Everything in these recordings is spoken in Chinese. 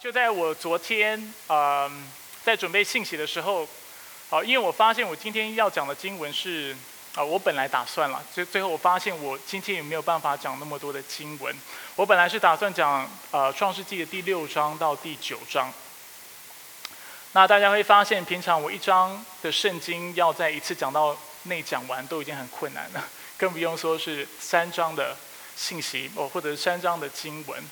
就在我昨天呃在准备信息的时候，好，因为我发现我今天要讲的经文是啊，我本来打算了，最最后我发现我今天也没有办法讲那么多的经文。我本来是打算讲呃创世纪的第六章到第九章。那大家会发现，平常我一章的圣经要在一次讲到内讲完都已经很困难了，更不用说是三章的信息哦，或者三章的经文。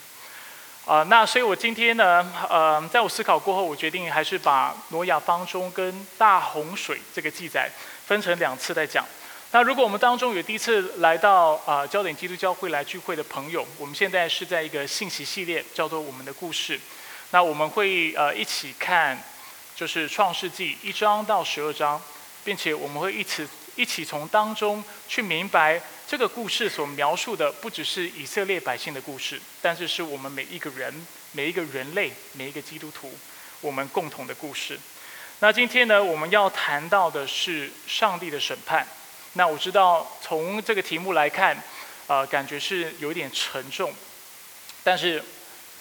啊，那所以我今天呢，呃，在我思考过后，我决定还是把挪亚方舟跟大洪水这个记载分成两次来讲。那如果我们当中有第一次来到啊焦点基督教会来聚会的朋友，我们现在是在一个信息系列，叫做我们的故事。那我们会呃一起看。就是创世纪一章到十二章，并且我们会一起一起从当中去明白这个故事所描述的不只是以色列百姓的故事，但是是我们每一个人、每一个人类、每一个基督徒我们共同的故事。那今天呢，我们要谈到的是上帝的审判。那我知道从这个题目来看，呃，感觉是有点沉重，但是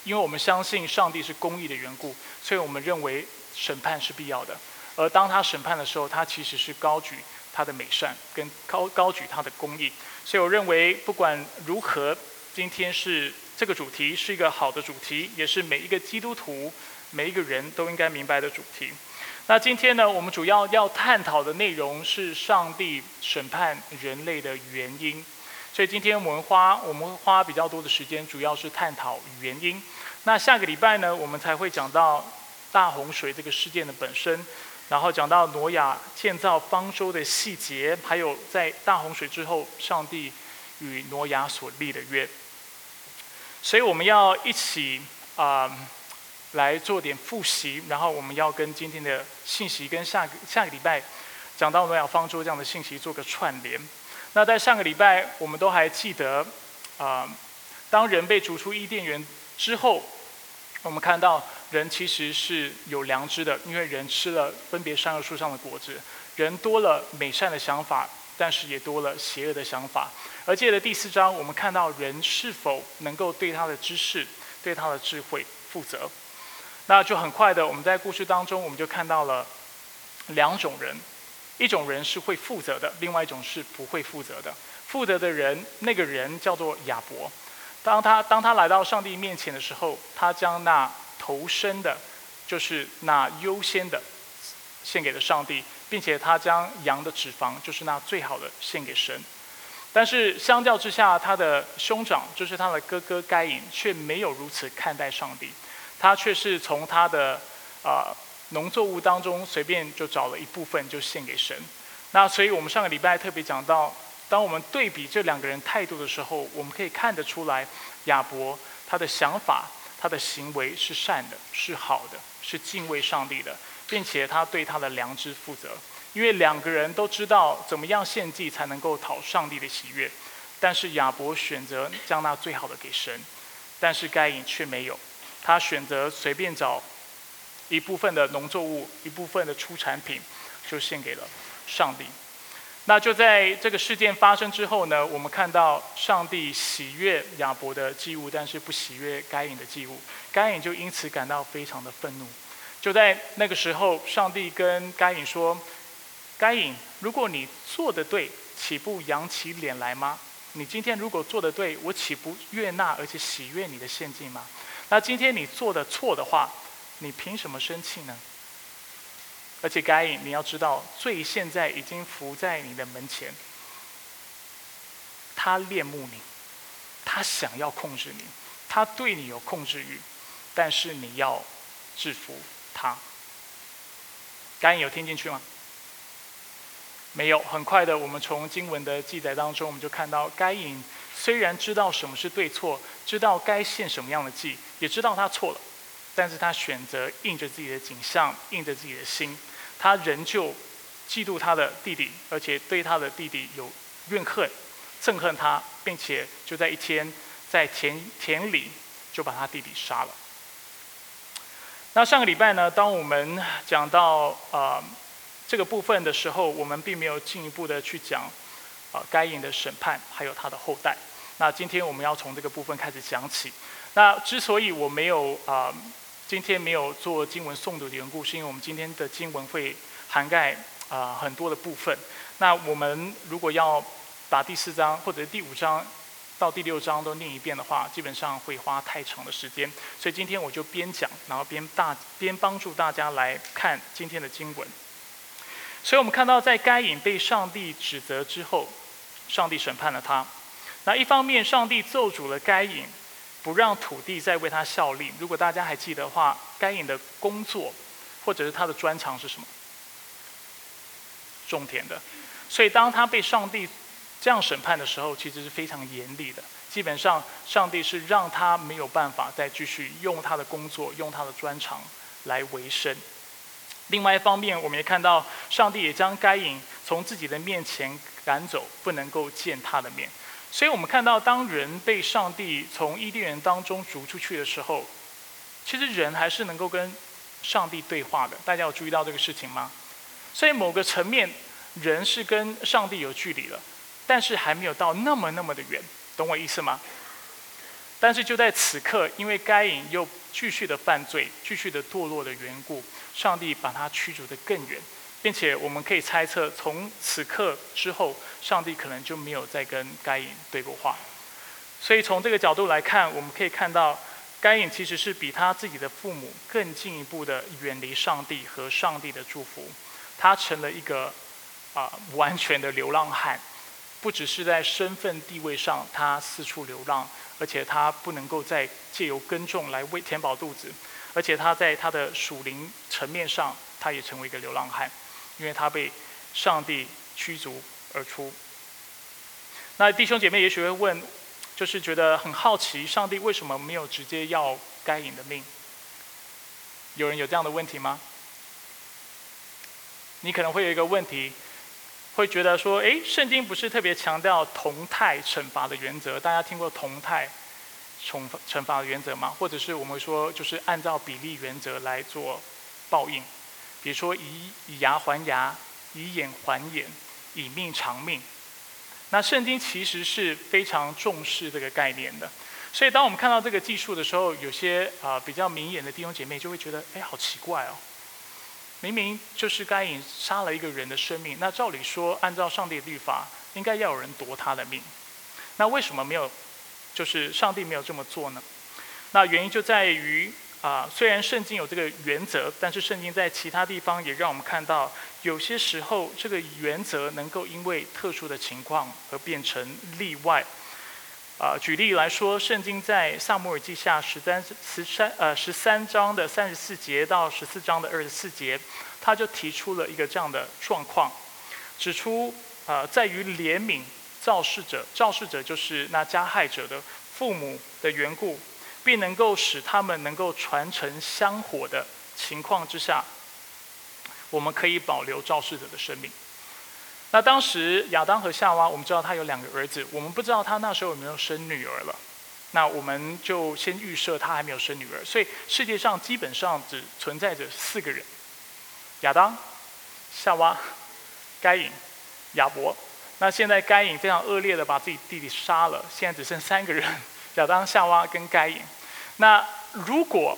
因为我们相信上帝是公义的缘故，所以我们认为。审判是必要的，而当他审判的时候，他其实是高举他的美善，跟高高举他的公义。所以我认为，不管如何，今天是这个主题是一个好的主题，也是每一个基督徒、每一个人都应该明白的主题。那今天呢，我们主要要探讨的内容是上帝审判人类的原因。所以今天我们花我们花比较多的时间，主要是探讨原因。那下个礼拜呢，我们才会讲到。大洪水这个事件的本身，然后讲到挪亚建造方舟的细节，还有在大洪水之后，上帝与挪亚所立的约。所以我们要一起啊来做点复习，然后我们要跟今天的信息跟下下个礼拜讲到挪亚方舟这样的信息做个串联。那在上个礼拜，我们都还记得啊，当人被逐出伊甸园之后，我们看到。人其实是有良知的，因为人吃了分别善恶树上的果子，人多了美善的想法，但是也多了邪恶的想法。而借着第四章，我们看到人是否能够对他的知识、对他的智慧负责。那就很快的，我们在故事当中，我们就看到了两种人：一种人是会负责的，另外一种是不会负责的。负责的人，那个人叫做亚伯。当他当他来到上帝面前的时候，他将那投身的，就是那优先的，献给了上帝，并且他将羊的脂肪，就是那最好的献给神。但是相较之下，他的兄长，就是他的哥哥该隐，却没有如此看待上帝。他却是从他的啊农作物当中随便就找了一部分就献给神。那所以我们上个礼拜特别讲到，当我们对比这两个人态度的时候，我们可以看得出来，亚伯他的想法。他的行为是善的，是好的，是敬畏上帝的，并且他对他的良知负责。因为两个人都知道怎么样献祭才能够讨上帝的喜悦，但是亚伯选择将那最好的给神，但是该隐却没有，他选择随便找一部分的农作物，一部分的出产品，就献给了上帝。那就在这个事件发生之后呢，我们看到上帝喜悦亚伯的祭物，但是不喜悦该隐的祭物。该隐就因此感到非常的愤怒。就在那个时候，上帝跟该隐说：“该隐，如果你做的对，岂不扬起脸来吗？你今天如果做的对，我岂不悦纳而且喜悦你的献祭吗？那今天你做的错的话，你凭什么生气呢？”而且该隐，你要知道，罪现在已经伏在你的门前。他恋慕你，他想要控制你，他对你有控制欲，但是你要制服他。该隐有听进去吗？没有。很快的，我们从经文的记载当中，我们就看到，该隐虽然知道什么是对错，知道该献什么样的祭，也知道他错了，但是他选择印着自己的景象，印着自己的心。他仍旧嫉妒他的弟弟，而且对他的弟弟有怨恨、憎恨他，并且就在一天在田田里就把他弟弟杀了。那上个礼拜呢，当我们讲到啊这个部分的时候，我们并没有进一步的去讲啊该隐的审判还有他的后代。那今天我们要从这个部分开始讲起。那之所以我没有啊今天没有做经文诵读的缘故，是因为我们今天的经文会涵盖啊很多的部分。那我们如果要把第四章或者第五章到第六章都念一遍的话，基本上会花太长的时间。所以今天我就边讲，然后边大边帮助大家来看今天的经文。所以我们看到，在该隐被上帝指责之后，上帝审判了他。那一方面，上帝咒诅了该隐，不让土地再为他效力。如果大家还记得的话，该隐的工作或者是他的专长是什么？种田的。所以当他被上帝这样审判的时候，其实是非常严厉的。基本上，上帝是让他没有办法再继续用他的工作、用他的专长来维生。另外一方面，我们也看到上帝也将该隐从自己的面前赶走，不能够见他的面。所以我们看到，当人被上帝从伊甸园当中逐出去的时候，其实人还是能够跟上帝对话的。大家有注意到这个事情吗？所以某个层面，人是跟上帝有距离了。但是还没有到那么那么的远，懂我意思吗？但是就在此刻，因为该隐又继续的犯罪、继续的堕落的缘故，上帝把他驱逐的更远，并且我们可以猜测，从此刻之后，上帝可能就没有再跟该隐对过话。所以从这个角度来看，我们可以看到，该隐其实是比他自己的父母更进一步的远离上帝和上帝的祝福，他成了一个啊完全的流浪汉。不只是在身份地位上，他四处流浪，而且他不能够再借由耕种来喂填饱肚子，而且他在他的属灵层面上，他也成为一个流浪汉，因为他被上帝驱逐而出。那弟兄姐妹也许会问，就是觉得很好奇，上帝为什么没有直接要该隐的命？有人有这样的问题吗？你可能会有一个问题。会觉得说，哎，圣经不是特别强调同态惩罚的原则？大家听过同态惩惩罚的原则吗？或者是我们说，就是按照比例原则来做报应？比如说，以以牙还牙，以眼还眼，以命偿命。那圣经其实是非常重视这个概念的。所以，当我们看到这个技术的时候，有些啊比较明眼的弟兄姐妹就会觉得，哎，好奇怪哦。明明就是该隐杀了一个人的生命，那照理说，按照上帝的律法，应该要有人夺他的命。那为什么没有？就是上帝没有这么做呢？那原因就在于啊，虽然圣经有这个原则，但是圣经在其他地方也让我们看到，有些时候这个原则能够因为特殊的情况而变成例外。啊，举例来说，圣经在萨摩尔记下十三十三呃十三章的三十四节到十四章的二十四节，他就提出了一个这样的状况，指出啊，在于怜悯肇事者，肇事者就是那加害者的父母的缘故，并能够使他们能够传承香火的情况之下，我们可以保留肇事者的生命。那当时亚当和夏娃，我们知道他有两个儿子，我们不知道他那时候有没有生女儿了。那我们就先预设他还没有生女儿，所以世界上基本上只存在着四个人：亚当、夏娃、该隐、亚伯。那现在该隐非常恶劣的把自己弟弟杀了，现在只剩三个人：亚当、夏娃跟该隐。那如果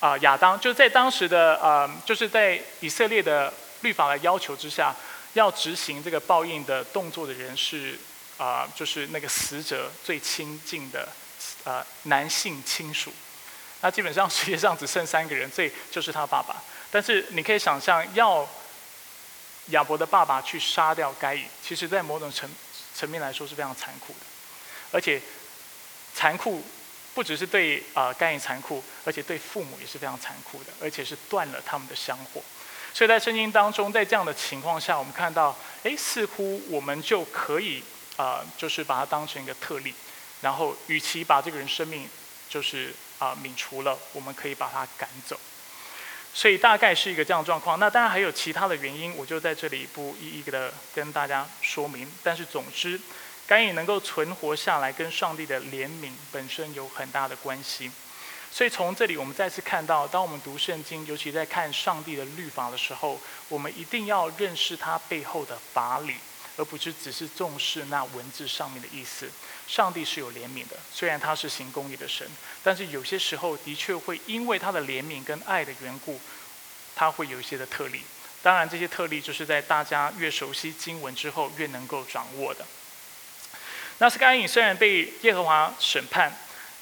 啊亚当就在当时的呃，就是在以色列的律法的要求之下。要执行这个报应的动作的人是啊，就是那个死者最亲近的啊男性亲属。那基本上世界上只剩三个人，这就是他爸爸。但是你可以想象，要亚伯的爸爸去杀掉该隐，其实在某种层层面来说是非常残酷的。而且残酷不只是对啊该隐残酷，而且对父母也是非常残酷的，而且是断了他们的香火。所以在圣经当中，在这样的情况下，我们看到，哎，似乎我们就可以啊，就是把它当成一个特例，然后与其把这个人生命就是啊泯除了，我们可以把他赶走。所以大概是一个这样状况。那当然还有其他的原因，我就在这里不一一的跟大家说明。但是总之，该隐能够存活下来，跟上帝的怜悯本身有很大的关系。所以从这里，我们再次看到，当我们读圣经，尤其在看上帝的律法的时候，我们一定要认识它背后的法理，而不是只是重视那文字上面的意思。上帝是有怜悯的，虽然他是行公义的神，但是有些时候的确会因为他的怜悯跟爱的缘故，他会有一些的特例。当然，这些特例就是在大家越熟悉经文之后越能够掌握的。那斯该隐虽然被耶和华审判，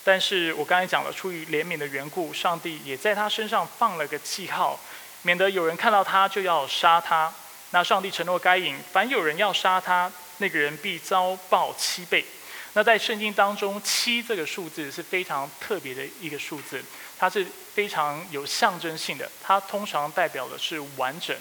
但是我刚才讲了，出于怜悯的缘故，上帝也在他身上放了个记号，免得有人看到他就要杀他。那上帝承诺该隐，凡有人要杀他，那个人必遭报七倍。那在圣经当中，七这个数字是非常特别的一个数字，它是非常有象征性的，它通常代表的是完整、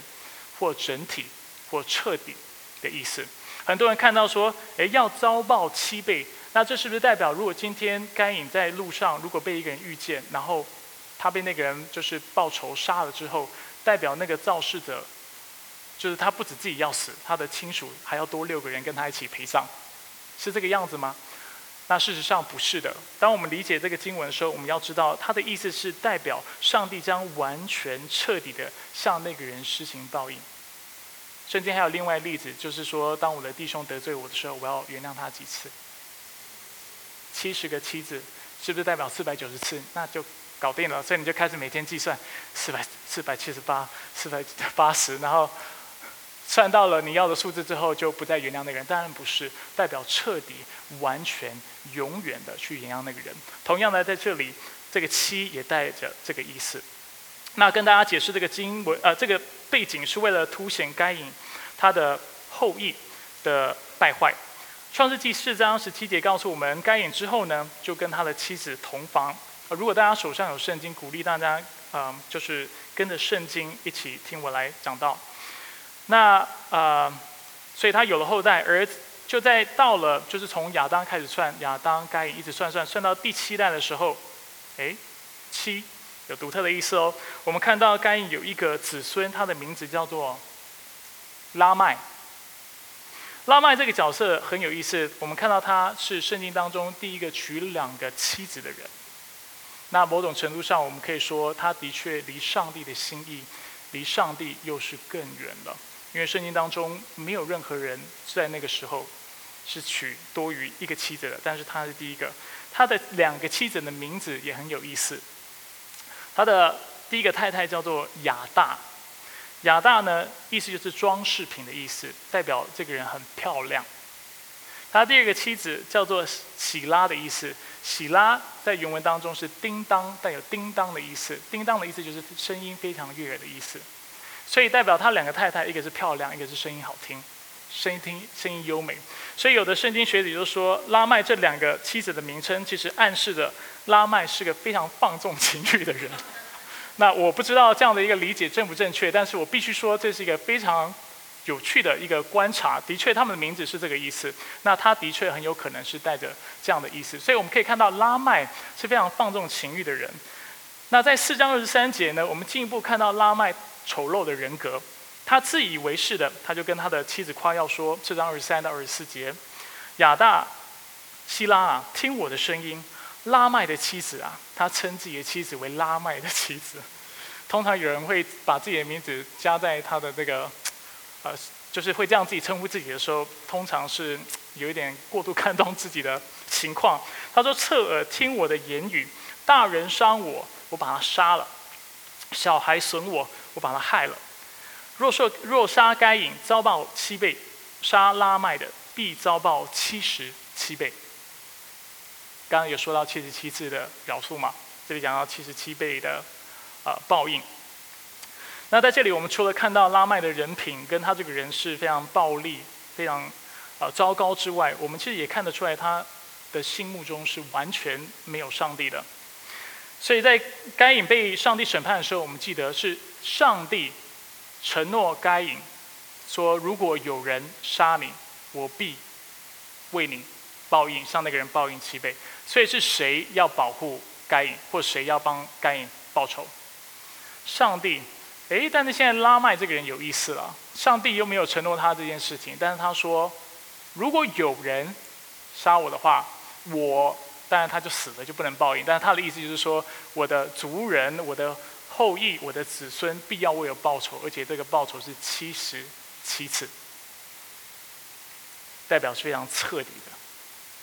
或整体、或彻底的意思。很多人看到说，诶，要遭报七倍，那这是不是代表，如果今天该隐在路上，如果被一个人遇见，然后他被那个人就是报仇杀了之后，代表那个肇事者，就是他不止自己要死，他的亲属还要多六个人跟他一起陪葬？是这个样子吗？那事实上不是的。当我们理解这个经文的时候，我们要知道它的意思是代表上帝将完全彻底的向那个人施行报应。圣经还有另外例子，就是说，当我的弟兄得罪我的时候，我要原谅他几次？七十个妻子，是不是代表四百九十次？那就搞定了。所以你就开始每天计算，四百四百七十八，四百八十，然后。算到了你要的数字之后，就不再原谅那个人。当然不是代表彻底、完全、永远的去原谅那个人。同样的，在这里，这个七也带着这个意思。那跟大家解释这个经文，呃，这个背景是为了凸显该隐他的后裔的败坏。创世纪四章十七节告诉我们，该隐之后呢，就跟他的妻子同房。如果大家手上有圣经，鼓励大家，嗯，就是跟着圣经一起听我来讲到。那呃，所以他有了后代，而就在到了就是从亚当开始算，亚当该隐一直算算算到第七代的时候，哎，七有独特的意思哦。我们看到该隐有一个子孙，他的名字叫做拉麦。拉麦这个角色很有意思，我们看到他是圣经当中第一个娶两个妻子的人。那某种程度上，我们可以说他的确离上帝的心意，离上帝又是更远了。因为圣经当中没有任何人在那个时候是娶多于一个妻子的，但是他是第一个。他的两个妻子的名字也很有意思。他的第一个太太叫做亚大，亚大呢意思就是装饰品的意思，代表这个人很漂亮。他第二个妻子叫做喜拉的意思，喜拉在原文当中是叮当，带有叮当的意思。叮当的意思就是声音非常悦耳的意思。所以代表他两个太太，一个是漂亮，一个是声音好听，声音听声音优美。所以有的圣经学者就说，拉麦这两个妻子的名称，其实暗示着拉麦是个非常放纵情欲的人。那我不知道这样的一个理解正不正确，但是我必须说这是一个非常有趣的一个观察。的确，他们的名字是这个意思。那他的确很有可能是带着这样的意思。所以我们可以看到拉麦是非常放纵情欲的人。那在四章二十三节呢，我们进一步看到拉麦。丑陋的人格，他自以为是的，他就跟他的妻子夸耀说：“这章二十三到二十四节，亚大希拉啊，听我的声音。拉麦的妻子啊，他称自己的妻子为拉麦的妻子。通常有人会把自己的名字加在他的这个，呃，就是会这样自己称呼自己的时候，通常是有一点过度看重自己的情况。他说：侧耳听我的言语，大人伤我，我把他杀了；小孩损我。”我把他害了。若说若杀该隐，遭报七倍；杀拉麦的，必遭报七十七倍。刚刚有说到七十七次的饶恕嘛？这里讲到七十七倍的呃报应。那在这里，我们除了看到拉麦的人品跟他这个人是非常暴力、非常呃糟糕之外，我们其实也看得出来他的心目中是完全没有上帝的。所以在该隐被上帝审判的时候，我们记得是。上帝承诺该隐说：“如果有人杀你，我必为你报应，向那个人报应七倍。”所以是谁要保护该隐，或谁要帮该隐报仇？上帝。诶，但是现在拉麦这个人有意思了，上帝又没有承诺他这件事情，但是他说：“如果有人杀我的话，我当然他就死了，就不能报应。但是他的意思就是说，我的族人，我的。”后裔，我的子孙必要为我报仇，而且这个报仇是七十七次，代表是非常彻底的。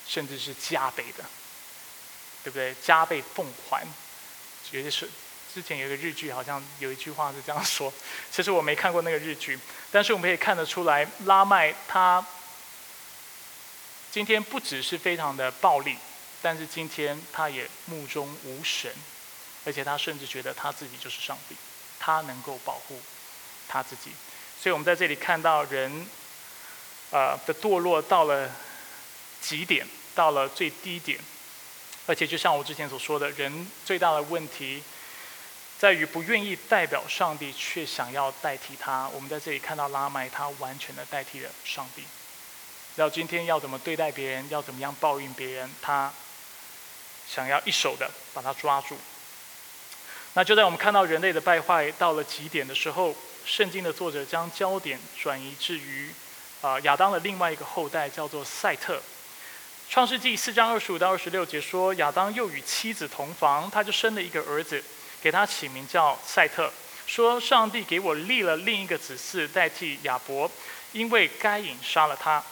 甚至是加倍的，对不对？加倍奉还，有些是之前有个日剧，好像有一句话是这样说。其实我没看过那个日剧，但是我们可以看得出来，拉麦他今天不只是非常的暴力，但是今天他也目中无神，而且他甚至觉得他自己就是上帝，他能够保护他自己。所以我们在这里看到人，呃的堕落到了极点，到了最低点，而且就像我之前所说的，人最大的问题在于不愿意代表上帝，却想要代替他。我们在这里看到拉麦，他完全的代替了上帝。要今天要怎么对待别人，要怎么样报应别人，他想要一手的把他抓住。那就在我们看到人类的败坏到了极点的时候。圣经的作者将焦点转移至于啊亚当的另外一个后代，叫做赛特。创世纪四章二十五到二十六节说，亚当又与妻子同房，他就生了一个儿子，给他起名叫赛特。说上帝给我立了另一个子嗣代替亚伯，因为该隐杀了他。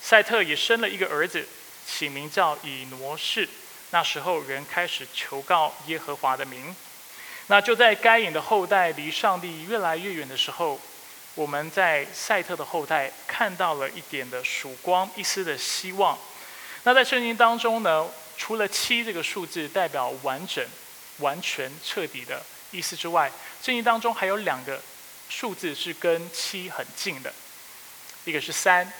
赛特也生了一个儿子，起名叫以挪士。那时候人开始求告耶和华的名。那就在该隐的后代离上帝越来越远的时候，我们在赛特的后代看到了一点的曙光，一丝的希望。那在圣经当中呢，除了七这个数字代表完整、完全、彻底的意思之外，圣经当中还有两个数字是跟七很近的，一个是三，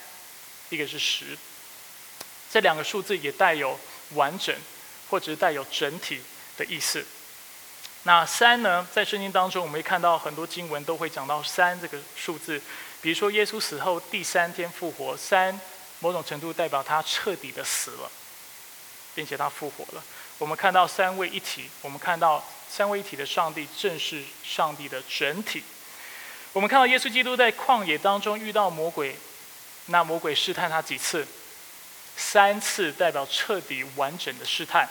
一个是十。这两个数字也带有完整或者是带有整体的意思。那三呢，在圣经当中，我们会看到很多经文都会讲到三这个数字。比如说，耶稣死后第三天复活，三某种程度代表他彻底的死了，并且他复活了。我们看到三位一体，我们看到三位一体的上帝正是上帝的整体。我们看到耶稣基督在旷野当中遇到魔鬼，那魔鬼试探他几次？三次代表彻底完整的试探。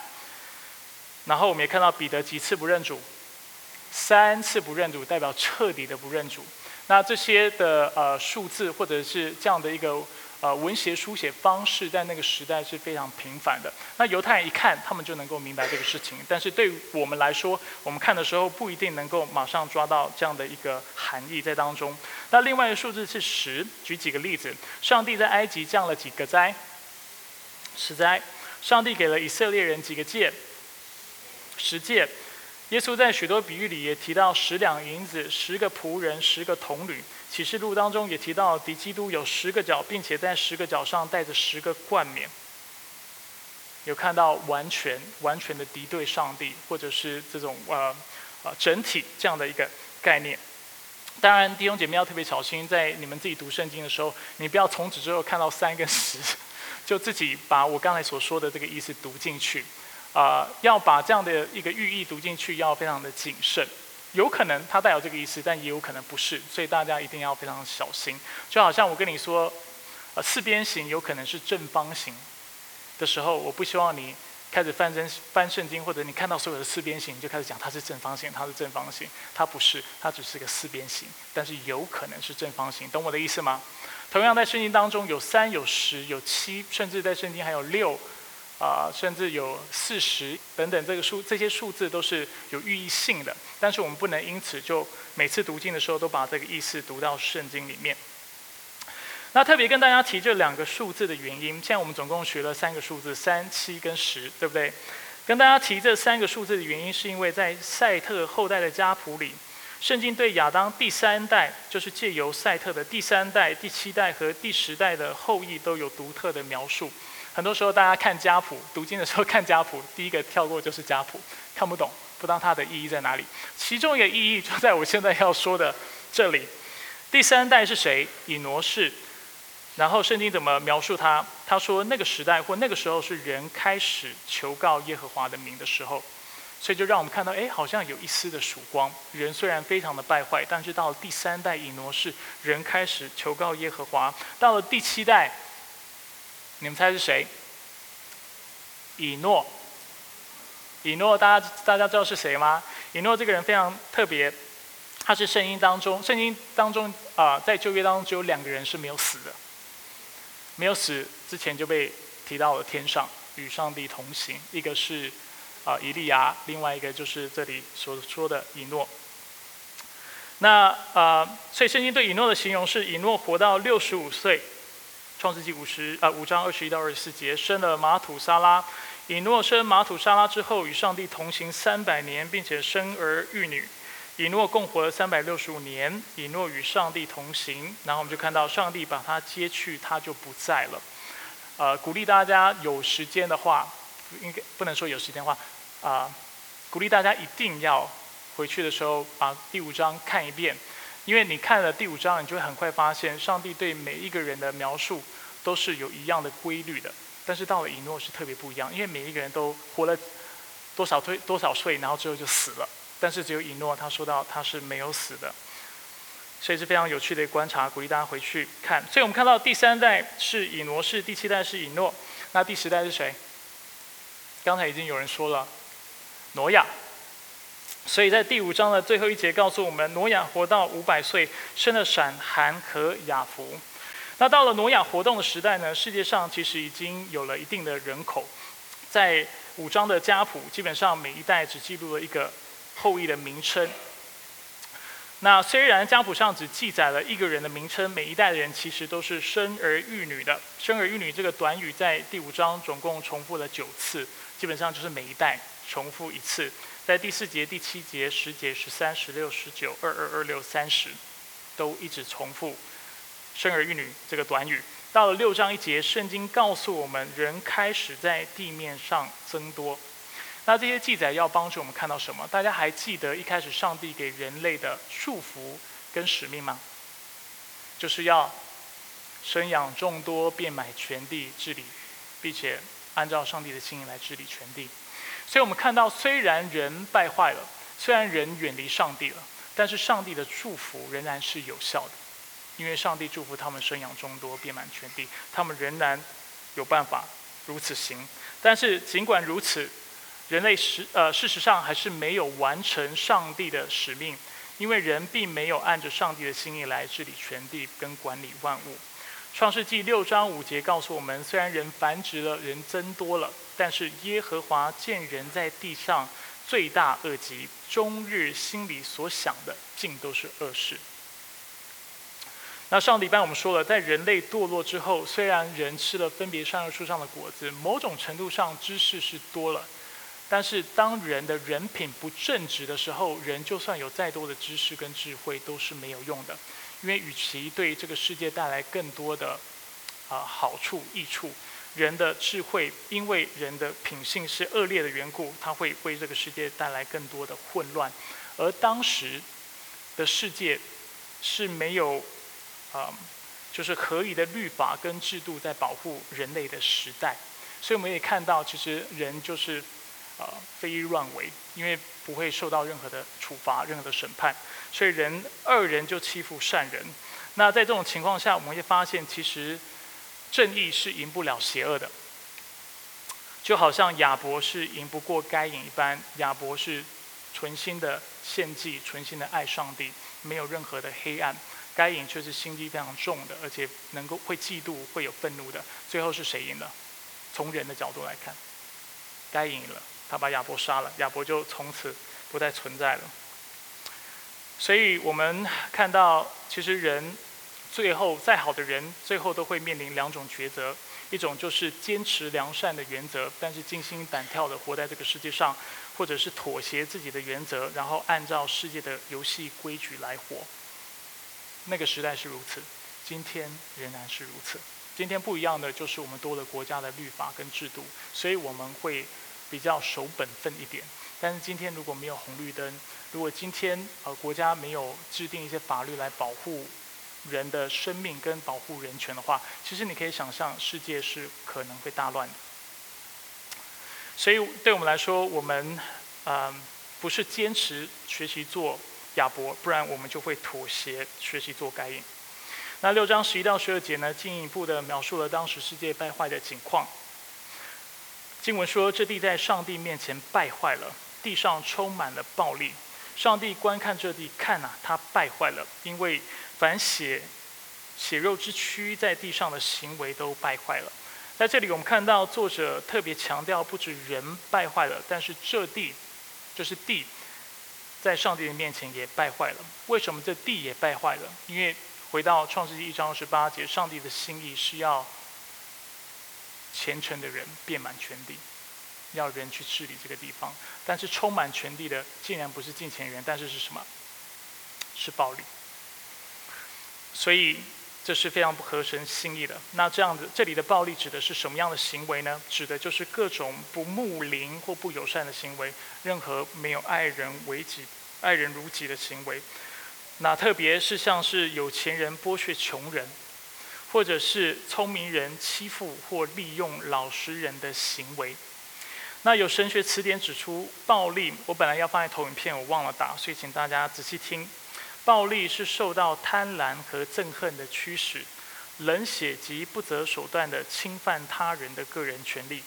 然后我们也看到彼得几次不认主，三次不认主代表彻底的不认主。那这些的呃数字或者是这样的一个呃文学书写方式，在那个时代是非常频繁的。那犹太人一看，他们就能够明白这个事情。但是对我们来说，我们看的时候不一定能够马上抓到这样的一个含义在当中。那另外一个数字是十，举几个例子：上帝在埃及降了几个灾？十灾。上帝给了以色列人几个戒？十戒，耶稣在许多比喻里也提到十两银子、十个仆人、十个童女。启示录当中也提到敌基督有十个角，并且在十个角上带着十个冠冕。有看到完全、完全的敌对上帝，或者是这种呃呃整体这样的一个概念。当然，弟兄姐妹要特别小心，在你们自己读圣经的时候，你不要从此之后看到三跟十，就自己把我刚才所说的这个意思读进去。啊，要把这样的一个寓意读进去，要非常的谨慎。有可能它带有这个意思，但也有可能不是，所以大家一定要非常小心。就好像我跟你说，呃，四边形有可能是正方形的时候，我不希望你开始翻真翻圣经，或者你看到所有的四边形，你就开始讲它是正方形，它是正方形，它不是，它只是个四边形，但是有可能是正方形，懂我的意思吗？同样在圣经当中有三有十有七，甚至在圣经还有六。啊，甚至有四十等等，这个数这些数字都是有寓意性的，但是我们不能因此就每次读经的时候都把这个意思读到圣经里面。那特别跟大家提这两个数字的原因，现在我们总共学了三个数字，三、七跟十，对不对？跟大家提这三个数字的原因，是因为在赛特后代的家谱里，圣经对亚当第三代，就是借由赛特的第三代、第七代和第十代的后裔都有独特的描述。很多时候，大家看家谱读经的时候看家谱，第一个跳过就是家谱，看不懂，不知道它的意义在哪里。其中一个意义就在我现在要说的这里。第三代是谁？以挪士。然后圣经怎么描述他？他说那个时代或那个时候是人开始求告耶和华的名的时候，所以就让我们看到，哎，好像有一丝的曙光。人虽然非常的败坏，但是到了第三代以挪士，人开始求告耶和华。到了第七代。你们猜是谁？以诺。以诺，大家大家知道是谁吗？以诺这个人非常特别，他是圣经当中，圣经当中啊，在旧约当中只有两个人是没有死的，没有死之前就被提到了天上与上帝同行，一个是啊以利亚，另外一个就是这里所说的以诺。那啊，所以圣经对以诺的形容是以诺活到六十五岁，创世纪五十啊五章二十一到二十四节，生了马土沙拉。以诺生马土沙拉之后，与上帝同行三百年，并且生儿育女。以诺共活了三百六十五年。以诺与上帝同行，然后我们就看到上帝把他接去，他就不在了。呃，鼓励大家有时间的话，应该不能说有时间的话，啊，鼓励大家一定要。回去的时候，把第五章看一遍，因为你看了第五章，你就会很快发现，上帝对每一个人的描述都是有一样的规律的。但是到了以诺是特别不一样，因为每一个人都活了多少岁多少岁，然后之后就死了。但是只有以诺，他说到他是没有死的，所以是非常有趣的观察，鼓励大家回去看。所以我们看到第三代是以诺，是第七代是以诺，那第十代是谁？刚才已经有人说了，挪亚。所以在第五章的最后一节告诉我们，挪亚活到五百岁，生了闪、含和雅弗。那到了挪亚活动的时代呢？世界上其实已经有了一定的人口。在五章的家谱，基本上每一代只记录了一个后裔的名称。那虽然家谱上只记载了一个人的名称，每一代的人其实都是生儿育女的。生儿育女这个短语在第五章总共重复了九次，基本上就是每一代重复一次。在第四节、第七节、十节、十三、十六、十九、二二、二六、三十，都一直重复“生儿育女”这个短语。到了六章一节，圣经告诉我们，人开始在地面上增多。那这些记载要帮助我们看到什么？大家还记得一开始上帝给人类的束缚跟使命吗？就是要生养众多，遍满全地，治理，并且按照上帝的心意来治理全地。所以我们看到，虽然人败坏了，虽然人远离上帝了，但是上帝的祝福仍然是有效的，因为上帝祝福他们生养众多，遍满全地，他们仍然有办法如此行。但是尽管如此，人类实呃事实上还是没有完成上帝的使命，因为人并没有按着上帝的心意来治理全地跟管理万物。创世纪六章五节告诉我们，虽然人繁殖了，人增多了。但是耶和华见人在地上罪大恶极，终日心里所想的尽都是恶事。那上礼拜我们说了，在人类堕落之后，虽然人吃了分别善恶树上的果子，某种程度上知识是多了，但是当人的人品不正直的时候，人就算有再多的知识跟智慧都是没有用的，因为与其对这个世界带来更多的啊好处益处。人的智慧，因为人的品性是恶劣的缘故，它会为这个世界带来更多的混乱。而当时的世界是没有啊，就是合理的律法跟制度在保护人类的时代，所以我们也看到，其实人就是呃非乱为，因为不会受到任何的处罚、任何的审判，所以人恶人就欺负善人。那在这种情况下，我们会发现，其实。正义是赢不了邪恶的，就好像亚伯是赢不过该隐一般。亚伯是存心的献祭，存心的爱上帝，没有任何的黑暗。该隐却是心机非常重的，而且能够会嫉妒，会有愤怒的。最后是谁赢了？从人的角度来看，该隐了，他把亚伯杀了，亚伯就从此不再存在了。所以我们看到，其实人。最后，再好的人，最后都会面临两种抉择：一种就是坚持良善的原则，但是惊心胆跳的活在这个世界上；或者是妥协自己的原则，然后按照世界的游戏规矩来活。那个时代是如此，今天仍然是如此。今天不一样的就是我们多了国家的律法跟制度，所以我们会比较守本分一点。但是今天如果没有红绿灯，如果今天呃国家没有制定一些法律来保护。人的生命跟保护人权的话，其实你可以想象，世界是可能会大乱的。所以对我们来说，我们嗯不是坚持学习做亚伯，不然我们就会妥协学习做该隐。那六章十一到十二节呢，进一步的描述了当时世界败坏的景况。经文说，这地在上帝面前败坏了，地上充满了暴力。上帝观看这地，看呐，它败坏了，因为。凡血血肉之躯在地上的行为都败坏了，在这里我们看到作者特别强调，不止人败坏了，但是这地，就是地，在上帝的面前也败坏了。为什么这地也败坏了？因为回到创世纪一章二十八节，上帝的心意是要虔诚的人遍满全地，要人去治理这个地方。但是充满全地的，竟然不是敬虔人，但是是什么？是暴力。所以这是非常不合神心意的。那这样子，这里的暴力指的是什么样的行为呢？指的就是各种不睦邻或不友善的行为，任何没有爱人为己、爱人如己的行为。那特别是像是有钱人剥削穷人，或者是聪明人欺负或利用老实人的行为。那有神学词典指出，暴力，我本来要放在投影片，我忘了打，所以请大家仔细听。暴力是受到贪婪和憎恨的驱使，冷血及不择手段的侵犯他人的个人权利，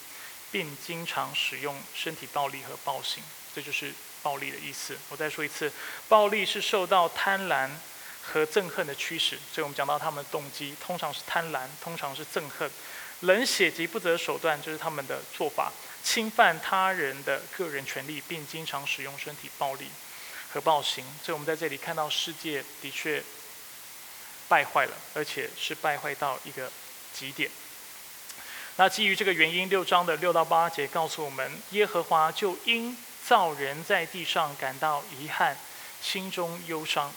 并经常使用身体暴力和暴行，这就是暴力的意思。我再说一次，暴力是受到贪婪和憎恨的驱使，所以我们讲到他们的动机，通常是贪婪，通常是憎恨。冷血及不择手段就是他们的做法，侵犯他人的个人权利，并经常使用身体暴力。和暴行，所以我们在这里看到世界的确败坏了，而且是败坏到一个极点。那基于这个原因，六章的六到八节告诉我们，耶和华就因造人在地上感到遗憾，心中忧伤。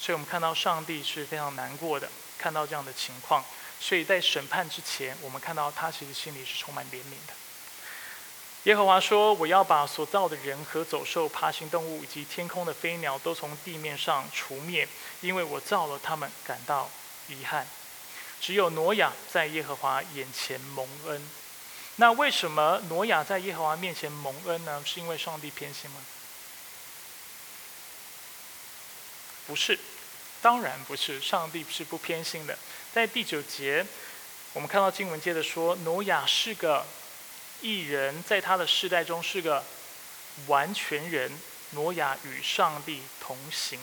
所以我们看到上帝是非常难过的，看到这样的情况。所以在审判之前，我们看到他其实心里是充满怜悯的。耶和华说：“我要把所造的人和走兽、爬行动物以及天空的飞鸟都从地面上除灭，因为我造了他们，感到遗憾。只有挪亚在耶和华眼前蒙恩。那为什么挪亚在耶和华面前蒙恩呢？是因为上帝偏心吗？不是，当然不是。上帝是不偏心的。在第九节，我们看到经文接着说，挪亚是个。”一人在他的世代中是个完全人，挪亚与上帝同行，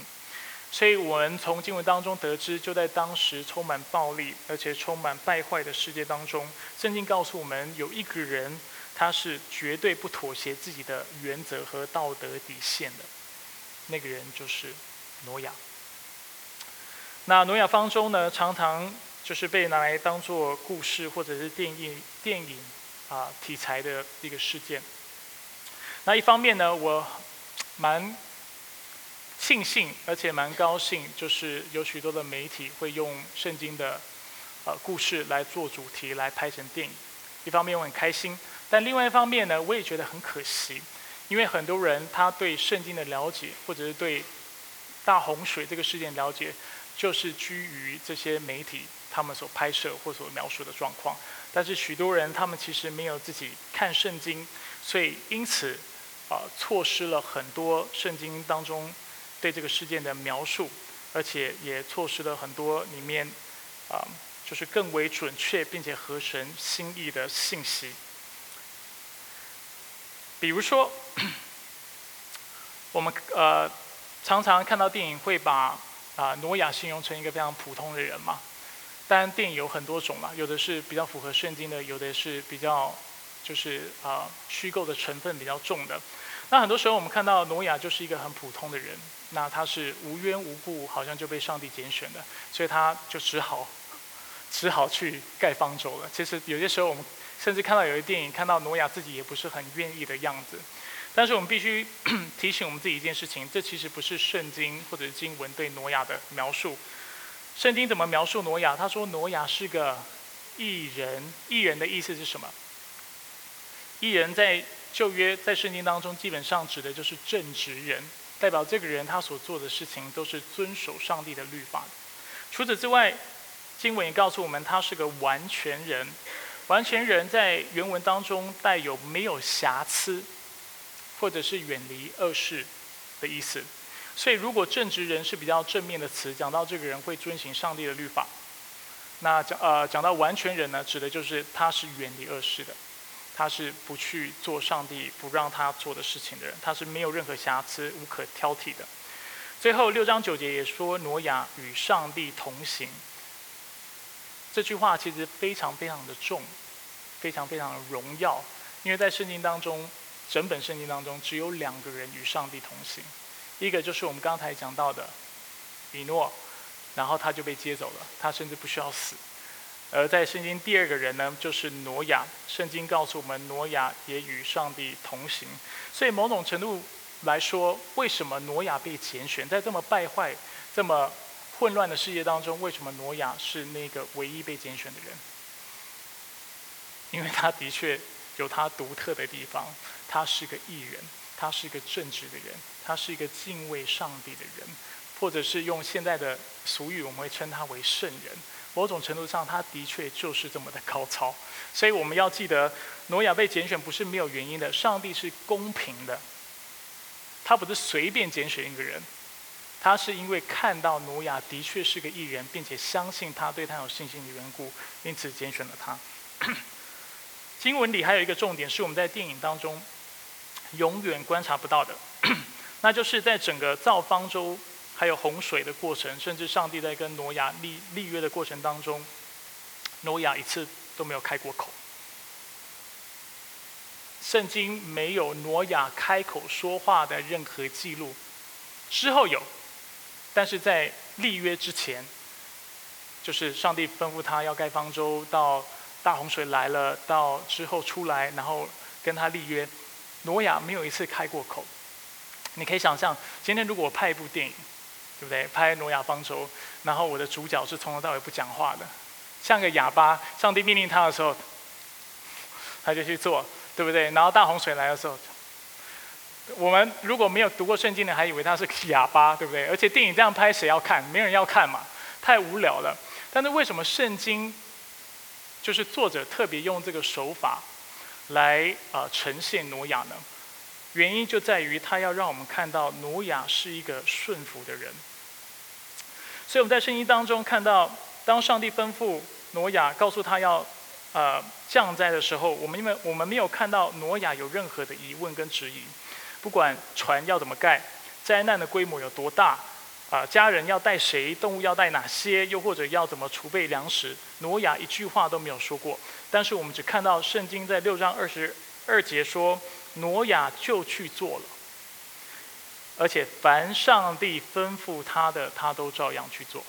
所以我们从经文当中得知，就在当时充满暴力而且充满败坏的世界当中，圣经告诉我们有一个人，他是绝对不妥协自己的原则和道德底线的，那个人就是挪亚。那挪亚方舟呢，常常就是被拿来当做故事或者是电影电影。啊，题材的一个事件。那一方面呢，我蛮庆幸，而且蛮高兴，就是有许多的媒体会用圣经的呃故事来做主题来拍成电影。一方面我很开心，但另外一方面呢，我也觉得很可惜，因为很多人他对圣经的了解，或者是对大洪水这个事件了解，就是居于这些媒体他们所拍摄或所描述的状况。但是许多人他们其实没有自己看圣经，所以因此啊错失了很多圣经当中对这个事件的描述，而且也错失了很多里面啊就是更为准确并且合神心意的信息。比如说，我们呃常常看到电影会把啊挪亚形容成一个非常普通的人嘛。当然，电影有很多种嘛，有的是比较符合圣经的，有的是比较就是啊虚构的成分比较重的。那很多时候我们看到挪亚就是一个很普通的人，那他是无缘无故好像就被上帝拣选的，所以他就只好 只好去盖方舟了。其实有些时候我们甚至看到有些电影，看到挪亚自己也不是很愿意的样子。但是我们必须 提醒我们自己一件事情：这其实不是圣经或者是经文对挪亚的描述。圣经怎么描述挪亚？他说挪亚是个艺人。艺人的意思是什么？艺人在旧约在圣经当中基本上指的就是正直人，代表这个人他所做的事情都是遵守上帝的律法。除此之外，经文也告诉我们他是个完全人。完全人在原文当中带有没有瑕疵，或者是远离恶事的意思。所以，如果正直人是比较正面的词，讲到这个人会遵行上帝的律法，那讲呃讲到完全人呢，指的就是他是远离恶事的，他是不去做上帝不让他做的事情的人，他是没有任何瑕疵、无可挑剔的。最后六章九节也说，挪亚与上帝同行。这句话其实非常非常的重，非常非常的荣耀，因为在圣经当中，整本圣经当中只有两个人与上帝同行，一个就是我们刚才讲到的以诺，然后他就被接走了，他甚至不需要死。而在圣经第二个人呢，就是挪亚。圣经告诉我们，挪亚也与上帝同行。所以某种程度来说，为什么挪亚被拣选，在这么败坏、这么混乱的世界当中，为什么挪亚是那个唯一被拣选的人？因为他的确有他独特的地方，他是个艺人，他是一个正直的人，他是一个敬畏上帝的人，或者是用现在的俗语，我们会称他为圣人。某种程度上，他的确就是这么的高超，所以我们要记得，挪亚被拣选不是没有原因的。上帝是公平的，他不是随便拣选一个人，他是因为看到挪亚的确是个艺人，并且相信他对他有信心的缘故，因此拣选了他。经文里还有一个重点，是我们在电影当中永远观察不到的，那就是在整个造方舟。还有洪水的过程，甚至上帝在跟挪亚立立约的过程当中，挪亚一次都没有开过口。圣经没有挪亚开口说话的任何记录。之后有，但是在立约之前，就是上帝吩咐他要盖方舟，到大洪水来了，到之后出来，然后跟他立约，挪亚没有一次开过口。你可以想象，今天如果我拍一部电影。对不对？拍挪亚方舟，然后我的主角是从头到尾不讲话的，像个哑巴。上帝命令他的时候，他就去做，对不对？然后大洪水来的时候，我们如果没有读过圣经的，还以为他是哑巴，对不对？而且电影这样拍，谁要看？没人要看嘛，太无聊了。但是为什么圣经就是作者特别用这个手法来啊呈现挪亚呢？原因就在于他要让我们看到挪亚是一个顺服的人，所以我们在圣经当中看到，当上帝吩咐挪亚告诉他要呃降灾的时候，我们因为我们没有看到挪亚有任何的疑问跟质疑，不管船要怎么盖，灾难的规模有多大，啊家人要带谁，动物要带哪些，又或者要怎么储备粮食，挪亚一句话都没有说过。但是我们只看到圣经在六章二十二节说。挪亚就去做了，而且凡上帝吩咐他的，他都照样去做。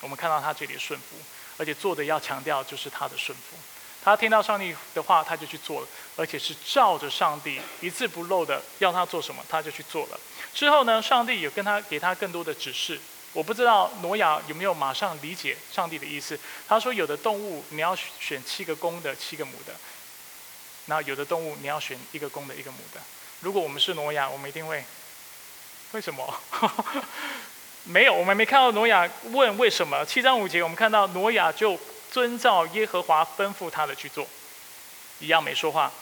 我们看到他这里顺服，而且做的要强调就是他的顺服。他听到上帝的话，他就去做了，而且是照着上帝一字不漏的要他做什么，他就去做了。之后呢，上帝有跟他给他更多的指示。我不知道挪亚有没有马上理解上帝的意思。他说：“有的动物你要选七个公的，七个母的。”那有的动物你要选一个公的，一个母的。如果我们是挪亚，我们一定会，为什么？没有，我们没看到挪亚问为什么。七章五节，我们看到挪亚就遵照耶和华吩咐他的去做，一样没说话，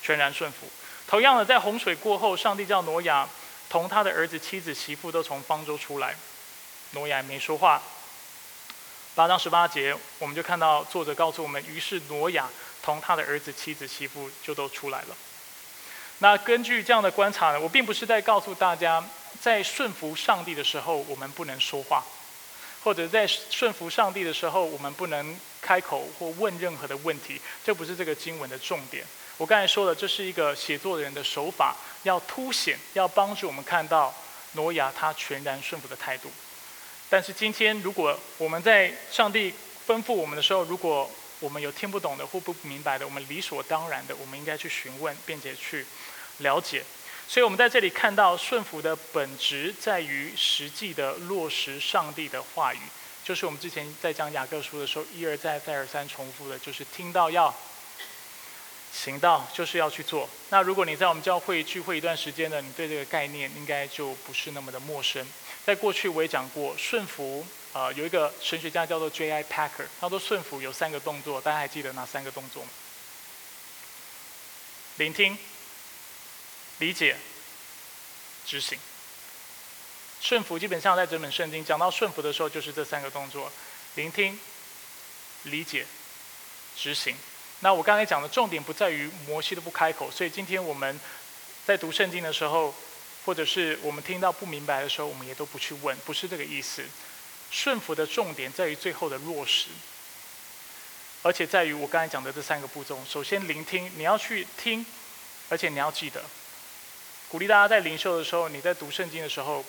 全然顺服。同样的，在洪水过后，上帝叫挪亚同他的儿子、妻子、媳妇都从方舟出来，挪亚没说话。八章十八节，我们就看到作者告诉我们，于是挪亚。同他的儿子、妻子、媳妇就都出来了。那根据这样的观察呢，我并不是在告诉大家，在顺服上帝的时候我们不能说话，或者在顺服上帝的时候我们不能开口或问任何的问题。这不是这个经文的重点。我刚才说了，这是一个写作的人的手法，要凸显、要帮助我们看到挪亚他全然顺服的态度。但是今天，如果我们在上帝吩咐我们的时候，如果我们有听不懂的或不明白的，我们理所当然的，我们应该去询问，并且去了解。所以，我们在这里看到顺服的本质在于实际的落实上帝的话语，就是我们之前在讲雅各书的时候一而再、再而三重复的，就是听到要行道，就是要去做。那如果你在我们教会聚会一段时间呢，你对这个概念应该就不是那么的陌生。在过去我也讲过顺服。啊，有一个神学家叫做 J.I. Packer，他说顺服有三个动作，大家还记得哪三个动作吗？聆听、理解、执行。顺服基本上在整本圣经讲到顺服的时候，就是这三个动作：聆听、理解、执行。那我刚才讲的重点不在于摩西的不开口，所以今天我们在读圣经的时候，或者是我们听到不明白的时候，我们也都不去问，不是这个意思。顺服的重点在于最后的落实，而且在于我刚才讲的这三个步骤。首先，聆听，你要去听，而且你要记得。鼓励大家在灵修的时候，你在读圣经的时候，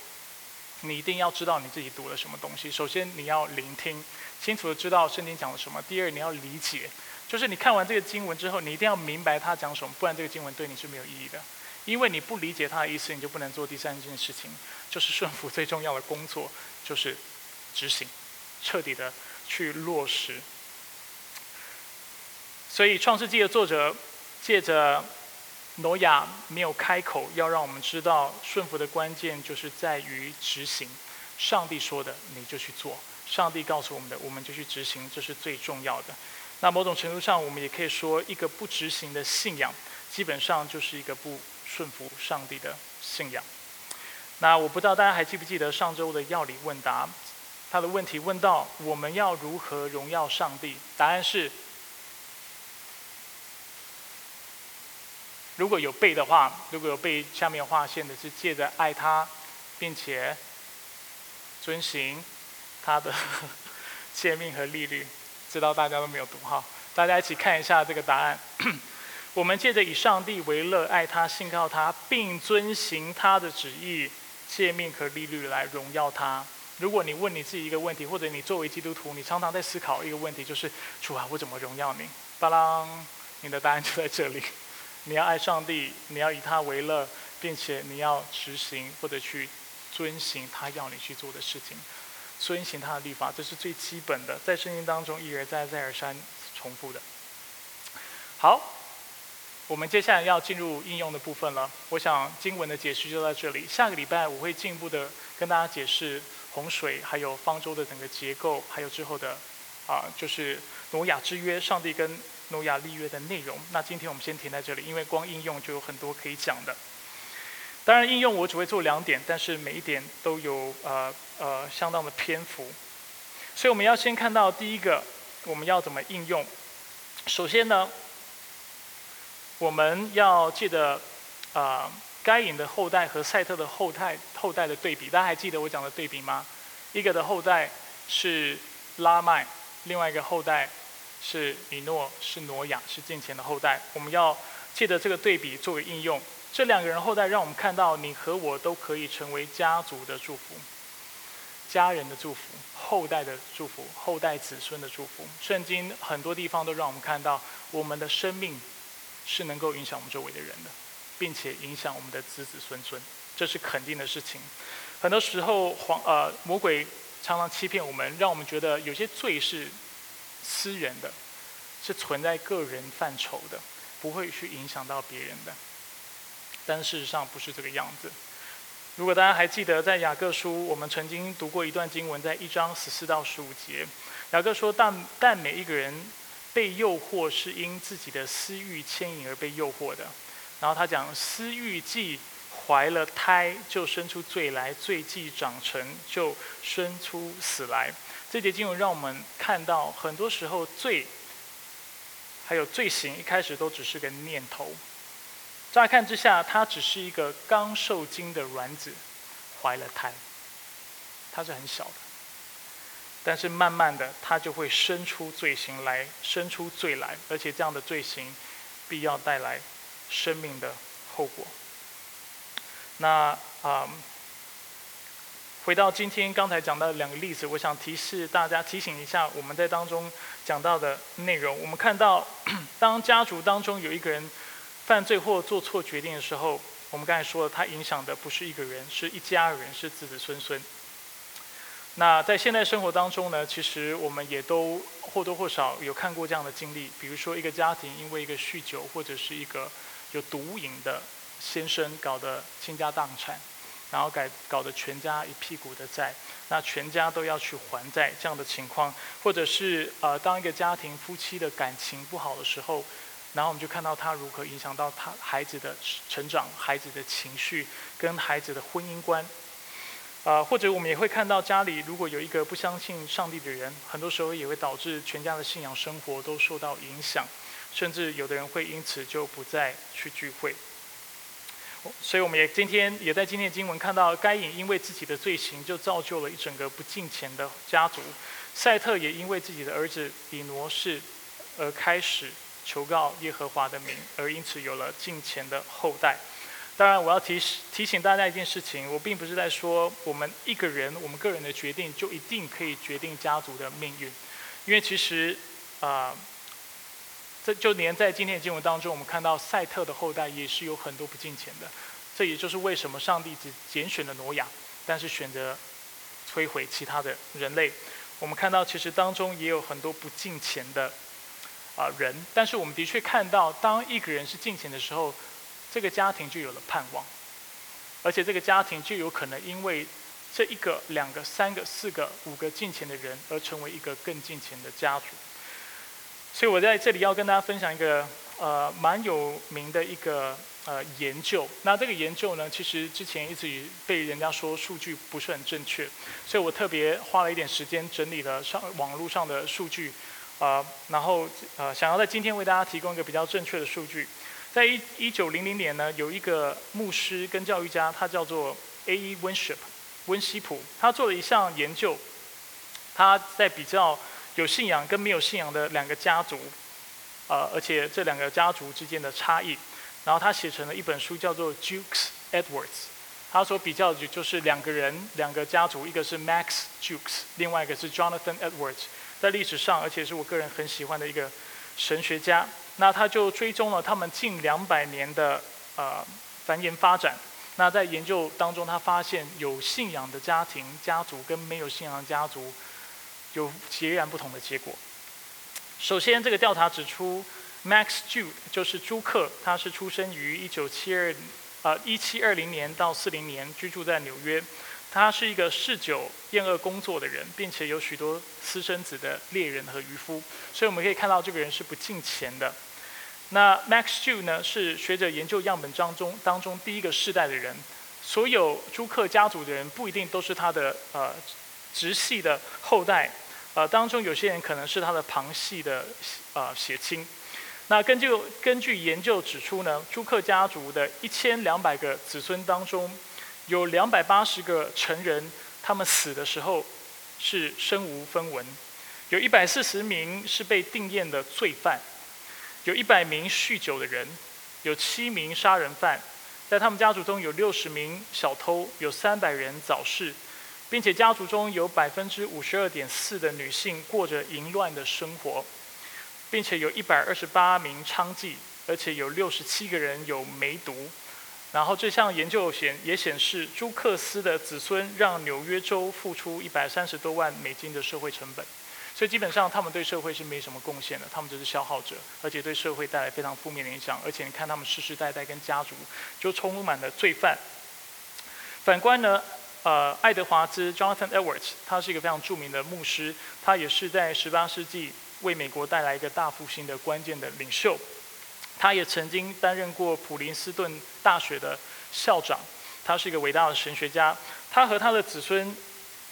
你一定要知道你自己读了什么东西。首先，你要聆听，清楚的知道圣经讲了什么。第二，你要理解，就是你看完这个经文之后，你一定要明白他讲什么，不然这个经文对你是没有意义的。因为你不理解他的意思，你就不能做第三件事情，就是顺服最重要的工作，就是执行，彻底的去落实。所以，《创世纪》的作者借着挪亚没有开口，要让我们知道顺服的关键就是在于执行。上帝说的，你就去做；上帝告诉我们的，我们就去执行，这是最重要的。那某种程度上，我们也可以说，一个不执行的信仰，基本上就是一个不。顺服上帝的信仰。那我不知道大家还记不记得上周的要理问答？他的问题问到：我们要如何荣耀上帝？答案是：如果有背的话，如果有背下面划线的，是借着爱他，并且遵行他的 诫命和利率。知道大家都没有读哈，大家一起看一下这个答案。我们借着以上帝为乐，爱他，信靠他，并遵行他的旨意、诫命和利率来荣耀他。如果你问你自己一个问题，或者你作为基督徒，你常常在思考一个问题，就是主啊，我怎么荣耀你？巴郎，你的答案就在这里。你要爱上帝，你要以他为乐，并且你要执行或者去遵行他要你去做的事情，遵行他的律法，这是最基本的，在圣经当中一而再、再而三重复的。好。我们接下来要进入应用的部分了。我想经文的解释就在这里。下个礼拜我会进一步的跟大家解释洪水，还有方舟的整个结构，还有之后的啊，就是挪亚之约，上帝跟挪亚立约的内容。那今天我们先停在这里，因为光应用就有很多可以讲的。当然应用我只会做两点，但是每一点都有呃呃相当的篇幅。所以我们要先看到第一个，我们要怎么应用。首先呢。我们要记得，啊，该隐的后代和赛特的后代后代的对比，大家还记得我讲的对比吗？一个的后代是拉麦，另外一个后代是米诺，是挪亚，是近前的后代。我们要借着这个对比作为应用，这两个人后代让我们看到，你和我都可以成为家族的祝福，家人的祝福，后代的祝福，后代子孙的祝福。圣经很多地方都让我们看到，我们的生命。是能够影响我们周围的人的，并且影响我们的子子孙孙，这是肯定的事情。很多时候，黄呃魔鬼常常欺骗我们，让我们觉得有些罪是私人的，是存在个人范畴的，不会去影响到别人的。但事实上不是这个样子。如果大家还记得，在雅各书，我们曾经读过一段经文，在一章十四到十五节，雅各说：但但每一个人。被诱惑是因自己的私欲牵引而被诱惑的，然后他讲私欲既怀了胎，就生出罪来；罪既长成，就生出死来。这节经文让我们看到，很多时候罪还有罪行一开始都只是个念头，乍看之下，它只是一个刚受精的卵子怀了胎，它是很小的。但是慢慢的，他就会生出罪行来，生出罪来，而且这样的罪行必要带来生命的后果。那啊，回到今天刚才讲到的两个例子，我想提示大家，提醒一下我们在当中讲到的内容。我们看到，当家族当中有一个人犯罪或做错决定的时候，我们刚才说了，他影响的不是一个人，是一家人，是子子孙孙。那在现代生活当中呢，其实我们也都或多或少有看过这样的经历，比如说一个家庭因为一个酗酒或者是一个有毒瘾的先生搞得倾家荡产，然后改搞得全家一屁股的债，那全家都要去还债这样的情况，或者是呃当一个家庭夫妻的感情不好的时候，然后我们就看到他如何影响到他孩子的成长、孩子的情绪跟孩子的婚姻观。啊，或者我们也会看到家里如果有一个不相信上帝的人，很多时候也会导致全家的信仰生活都受到影响，甚至有的人会因此就不再去聚会。所以我们也今天也在今天的经文看到，该隐因为自己的罪行就造就了一整个不敬虔的家族，赛特也因为自己的儿子以挪士而开始求告耶和华的名，而因此有了敬虔的后代。当然，我要提提醒大家一件事情，我并不是在说我们一个人、我们个人的决定就一定可以决定家族的命运，因为其实，啊，这就连在今天的经文当中，我们看到赛特的后代也是有很多不敬虔的，这也就是为什么上帝只拣选了挪亚，但是选择摧毁其他的人类。我们看到其实当中也有很多不敬虔的啊人，但是我们的确看到，当一个人是敬虔的时候。这个家庭就有了盼望，而且这个家庭就有可能因为这一个、两个、三个、四个、五个进钱的人而成为一个更进钱的家族。所以我在这里要跟大家分享一个呃蛮有名的一个呃研究。那这个研究呢，其实之前一直被人家说数据不是很正确，所以我特别花了一点时间整理了上网络上的数据，啊，然后呃想要在今天为大家提供一个比较正确的数据。在一一九零零年呢，有一个牧师跟教育家，他叫做 A. E. Winship 温西普，他做了一项研究，他在比较有信仰跟没有信仰的两个家族，呃，而且这两个家族之间的差异，然后他写成了一本书，叫做 Jukes Edwards。他所比较的就是两个人，两个家族，一个是 Max Jukes，另外一个是 Jonathan Edwards，在历史上，而且是我个人很喜欢的一个神学家。那他就追踪了他们近两百年的呃繁衍发展。那在研究当中，他发现有信仰的家庭家族跟没有信仰家族有截然不同的结果。首先，这个调查指出，Max Jude 就是朱克，他是出生于一九七二呃一七二零年到四零年，居住在纽约。他是一个嗜酒厌恶工作的人，并且有许多私生子的猎人和渔夫。所以我们可以看到，这个人是不敬钱的。那 Max Jew 呢，是学者研究样本当中当中第一个世代的人。所有朱克家族的人不一定都是他的呃直系的后代，呃当中有些人可能是他的旁系的呃血亲。那根据根据研究指出呢，朱克家族的一千两百个子孙当中，有两百八十个成人，他们死的时候是身无分文；有一百四十名是被定验的罪犯。有一百名酗酒的人，有七名杀人犯，在他们家族中有六十名小偷，有三百人早逝，并且家族中有百分之五十二点四的女性过着淫乱的生活，并且有一百二十八名娼妓，而且有六十七个人有梅毒。然后这项研究显也显示，朱克斯的子孙让纽约州付出一百三十多万美金的社会成本。所以基本上，他们对社会是没什么贡献的，他们就是消耗者，而且对社会带来非常负面的影响。而且你看，他们世世代代跟家族就充满了罪犯。反观呢，呃，爱德华兹 （Jonathan Edwards） 他是一个非常著名的牧师，他也是在18世纪为美国带来一个大复兴的关键的领袖。他也曾经担任过普林斯顿大学的校长，他是一个伟大的神学家。他和他的子孙。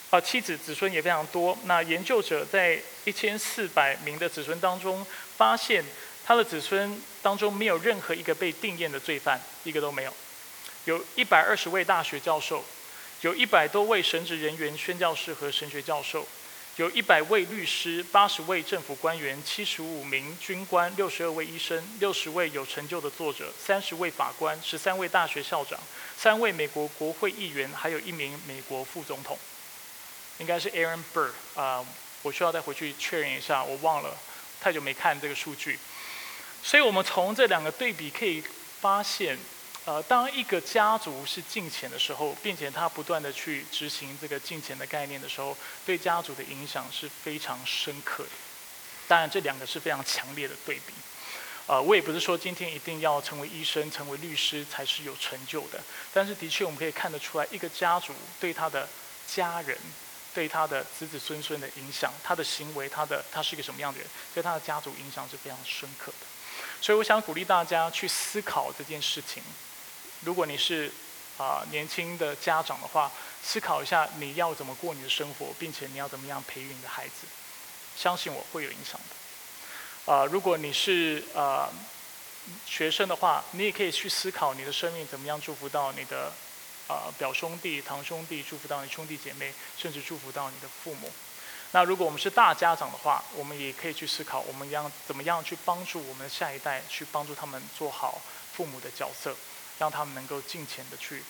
啊，妻子子孙也非常多。那研究者在一千四百名的子孙当中，发现他的子孙当中没有任何一个被定验的罪犯，一个都没有。有一百二十位大学教授，有一百多位神职人员、宣教士和神学教授，有一百位律师、八十位政府官员、七十五名军官、六十二位医生、六十位有成就的作者、三十位法官、十三位大学校长、三位美国国会议员，还有一名美国副总统。应该是 Aaron Burr 啊，我需要再回去确认一下，我忘了，太久没看这个数据。所以我们从这两个对比可以发现，呃，当一个家族是进钱的时候，并且他不断的去执行这个进钱的概念的时候，对家族的影响是非常深刻的。当然，这两个是非常强烈的对比。呃，我也不是说今天一定要成为医生、成为律师才是有成就的，但是的确我们可以看得出来，一个家族对他的家人。对他的子子孙孙的影响，他的行为，他的他是一个什么样的人，对他的家族影响是非常深刻的。所以我想鼓励大家去思考这件事情。如果你是啊年轻的家长的话，思考一下你要怎么过你的生活，并且你要怎么样培育你的孩子。相信我会有影响的。啊，如果你是啊学生的话，你也可以去思考你的生命怎么样祝福到你的。啊，表兄弟、堂兄弟，祝福到你兄弟姐妹，甚至祝福到你的父母。那如果我们是大家长的话，我们也可以去思考，我们要怎么样去帮助我们的下一代，去帮助他们做好父母的角色，让他们能够尽情的去，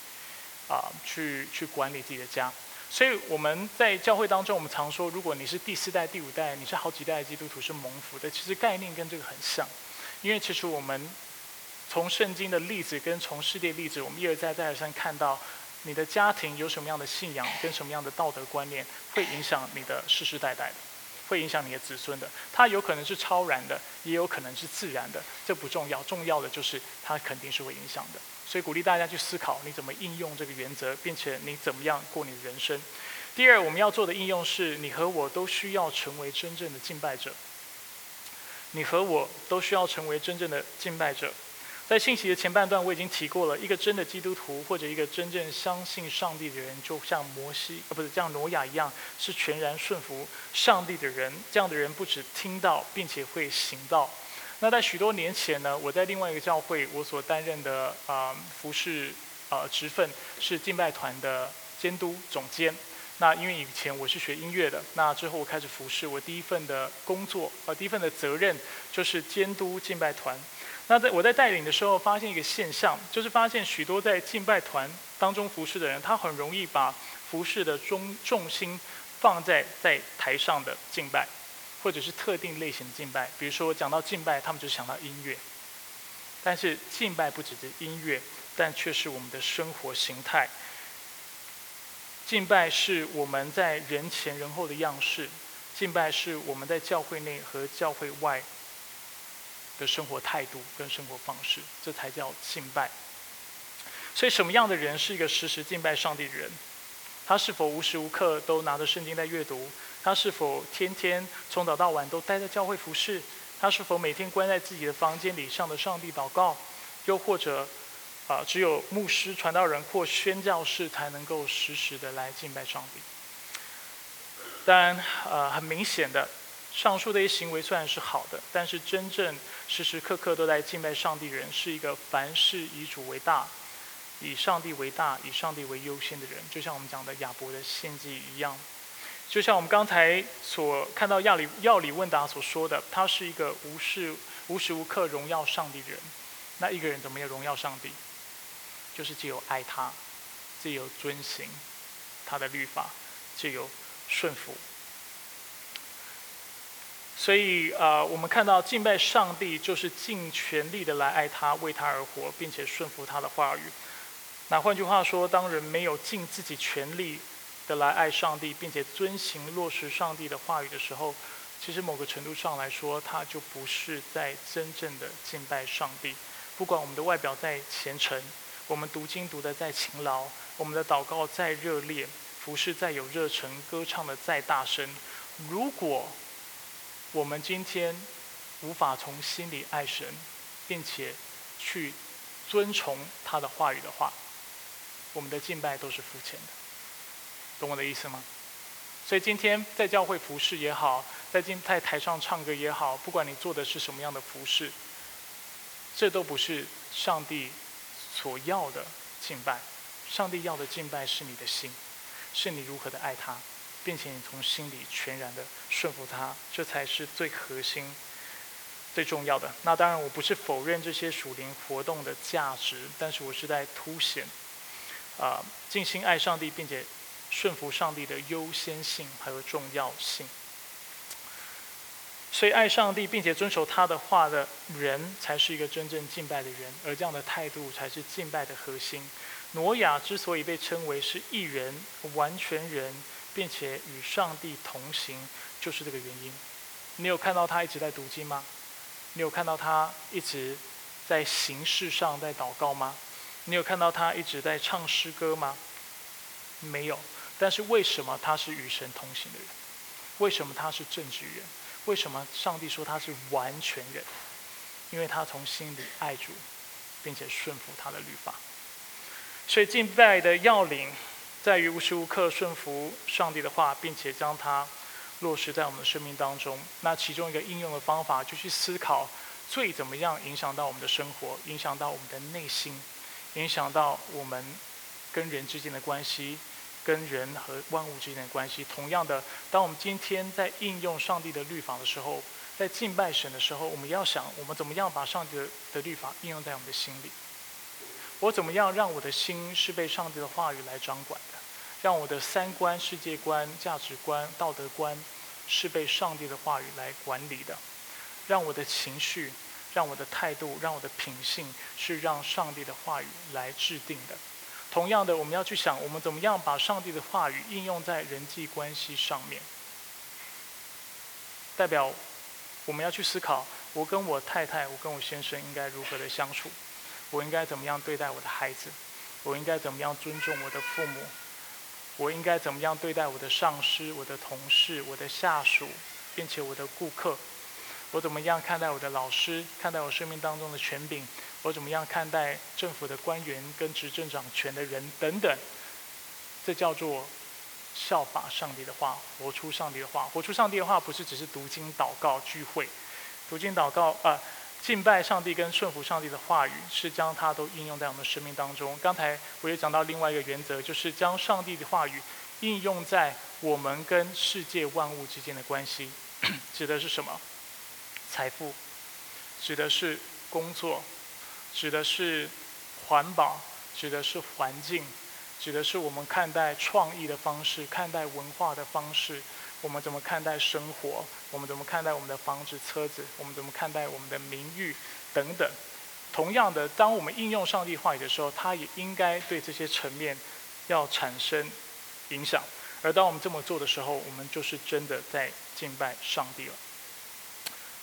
啊，去去管理自己的家。所以我们在教会当中，我们常说，如果你是第四代、第五代，你是好几代的基督徒是蒙福的，其实概念跟这个很像，因为其实我们从圣经的例子跟从世界例子，我们一而再、再而三看到。你的家庭有什么样的信仰，跟什么样的道德观念，会影响你的世世代代的，会影响你的子孙的。它有可能是超然的，也有可能是自然的，这不重要，重要的就是它肯定是会影响的。所以鼓励大家去思考，你怎么应用这个原则，并且你怎么样过你的人生。第二，我们要做的应用是，你和我都需要成为真正的敬拜者。你和我都需要成为真正的敬拜者。在信息的前半段，我已经提过了，一个真的基督徒或者一个真正相信上帝的人，就像摩西啊，不是像挪亚一样，是全然顺服上帝的人。这样的人不止听到，并且会行道。那在许多年前呢，我在另外一个教会，我所担任的啊服饰啊职分是敬拜团的监督总监。那因为以前我是学音乐的，那之后我开始服侍，我第一份的工作呃第一份的责任就是监督敬拜团。那在我在带领的时候，发现一个现象，就是发现许多在敬拜团当中服侍的人，他很容易把服侍的中重心放在在台上的敬拜，或者是特定类型的敬拜。比如说讲到敬拜，他们就想到音乐。但是敬拜不只是音乐，但却是我们的生活形态。敬拜是我们在人前人后的样式，敬拜是我们在教会内和教会外。的生活态度跟生活方式，这才叫敬拜。所以，什么样的人是一个时时敬拜上帝的人？他是否无时无刻都拿着圣经在阅读？他是否天天从早到晚都待在教会服侍？他是否每天关在自己的房间里向着上帝祷告？又或者，啊，只有牧师、传道人或宣教士才能够时时的来敬拜上帝？当然，呃，很明显的。上述这些行为虽然是好的，但是真正时时刻刻都在敬拜上帝人，是一个凡事以主为大、以上帝为大、以上帝为优先的人。就像我们讲的亚伯的献祭一样，就像我们刚才所看到亚里亚里问答所说的，他是一个无事无时无刻荣耀上帝的人。那一个人怎么样荣耀上帝？就是只有爱他，只有遵行他的律法，只有顺服。所以，呃，我们看到敬拜上帝就是尽全力的来爱他，为他而活，并且顺服他的话语。那换句话说，当人没有尽自己全力的来爱上帝，并且遵行落实上帝的话语的时候，其实某个程度上来说，他就不是在真正的敬拜上帝。不管我们的外表再虔诚，我们读经读得再勤劳，我们的祷告再热烈，服侍再有热忱，歌唱的再大声，如果我们今天无法从心里爱神，并且去遵从他的话语的话，我们的敬拜都是肤浅的，懂我的意思吗？所以今天在教会服侍也好，在今在台上唱歌也好，不管你做的是什么样的服侍，这都不是上帝所要的敬拜。上帝要的敬拜是你的心，是你如何的爱他。并且你从心里全然的顺服他，这才是最核心、最重要的。那当然，我不是否认这些属灵活动的价值，但是我是在凸显，啊，尽心爱上帝，并且顺服上帝的优先性还有重要性。所以，爱上帝并且遵守他的话的人，才是一个真正敬拜的人，而这样的态度才是敬拜的核心。挪亚之所以被称为是一人、完全人。并且与上帝同行，就是这个原因。你有看到他一直在读经吗？你有看到他一直在形式上在祷告吗？你有看到他一直在唱诗歌吗？没有。但是为什么他是与神同行的人？为什么他是正直人？为什么上帝说他是完全人？因为他从心里爱主，并且顺服他的律法。所以敬拜的要领。在于无时无刻顺服上帝的话，并且将它落实在我们的生命当中。那其中一个应用的方法，就去思考罪怎么样影响到我们的生活，影响到我们的内心，影响到我们跟人之间的关系，跟人和万物之间的关系。同样的，当我们今天在应用上帝的律法的时候，在敬拜神的时候，我们要想，我们怎么样把上帝的的律法应用在我们的心里？我怎么样让我的心是被上帝的话语来掌管的？让我的三观、世界观、价值观、道德观是被上帝的话语来管理的？让我的情绪、让我的态度、让我的品性是让上帝的话语来制定的？同样的，我们要去想，我们怎么样把上帝的话语应用在人际关系上面？代表。我们要去思考，我跟我太太，我跟我先生应该如何的相处？我应该怎么样对待我的孩子？我应该怎么样尊重我的父母？我应该怎么样对待我的上司、我的同事、我的下属，并且我的顾客？我怎么样看待我的老师？看待我生命当中的权柄？我怎么样看待政府的官员跟执政掌权的人等等？这叫做。效法上帝的话，活出上帝的话。活出上帝的话，不是只是读经、祷告、聚会，读经、祷告，呃，敬拜上帝跟顺服上帝的话语，是将它都应用在我们生命当中。刚才我也讲到另外一个原则，就是将上帝的话语应用在我们跟世界万物之间的关系。指的是什么？财富，指的是工作，指的是环保，指的是环境。指的是我们看待创意的方式，看待文化的方式，我们怎么看待生活，我们怎么看待我们的房子、车子，我们怎么看待我们的名誉等等。同样的，当我们应用上帝话语的时候，它也应该对这些层面要产生影响。而当我们这么做的时候，我们就是真的在敬拜上帝了。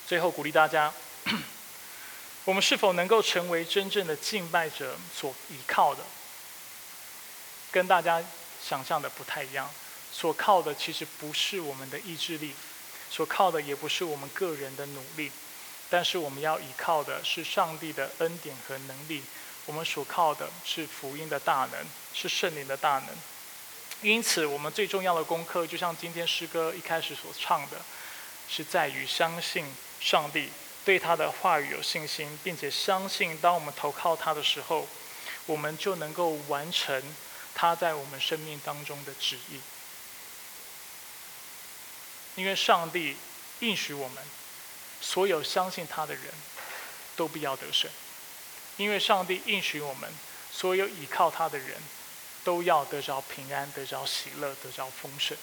最后鼓励大家，我们是否能够成为真正的敬拜者所依靠的？跟大家想象的不太一样，所靠的其实不是我们的意志力，所靠的也不是我们个人的努力，但是我们要依靠的是上帝的恩典和能力。我们所靠的是福音的大能，是圣灵的大能。因此，我们最重要的功课，就像今天诗歌一开始所唱的，是在于相信上帝，对他的话语有信心，并且相信，当我们投靠他的时候，我们就能够完成。他在我们生命当中的旨意，因为上帝应许我们，所有相信他的人都必要得胜；因为上帝应许我们，所有倚靠他的人都要得着平安、得着喜乐、得着丰盛；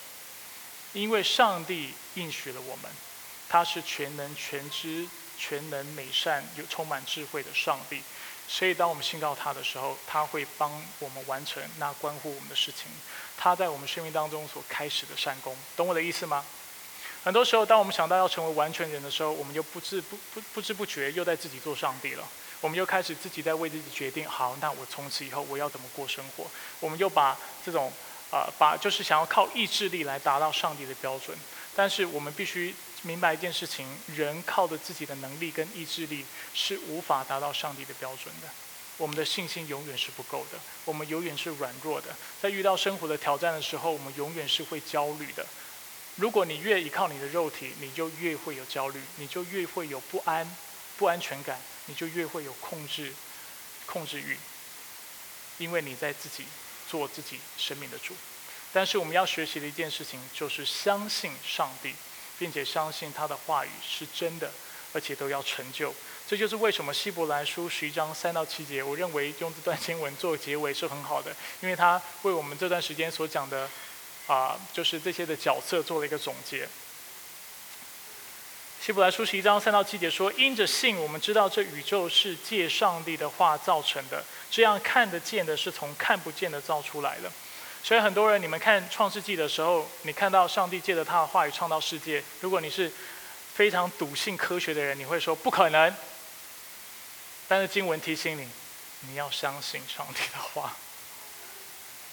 因为上帝应许了我们，他是全能、全知、全能、美善、有充满智慧的上帝。所以，当我们信靠他的时候，他会帮我们完成那关乎我们的事情。他在我们生命当中所开始的善功，懂我的意思吗？很多时候，当我们想到要成为完全人的时候，我们就不知不不不知不觉又在自己做上帝了。我们又开始自己在为自己决定，好，那我从此以后我要怎么过生活？我们又把这种啊，把就是想要靠意志力来达到上帝的标准。但是我们必须。明白一件事情：人靠着自己的能力跟意志力是无法达到上帝的标准的。我们的信心永远是不够的，我们永远是软弱的。在遇到生活的挑战的时候，我们永远是会焦虑的。如果你越依靠你的肉体，你就越会有焦虑，你就越会有不安、不安全感，你就越会有控制、控制欲，因为你在自己做自己生命的主。但是我们要学习的一件事情，就是相信上帝。并且相信他的话语是真的，而且都要成就。这就是为什么希伯来书十一章三到七节，我认为用这段经文做结尾是很好的，因为他为我们这段时间所讲的，啊，就是这些的角色做了一个总结。希伯来书十一章三到七节说：“因着信，我们知道这宇宙是借上帝的话造成的，这样看得见的是从看不见的造出来的。”所以很多人，你们看创世纪的时候，你看到上帝借着他的话语创造世界。如果你是非常笃信科学的人，你会说不可能。但是经文提醒你，你要相信上帝的话。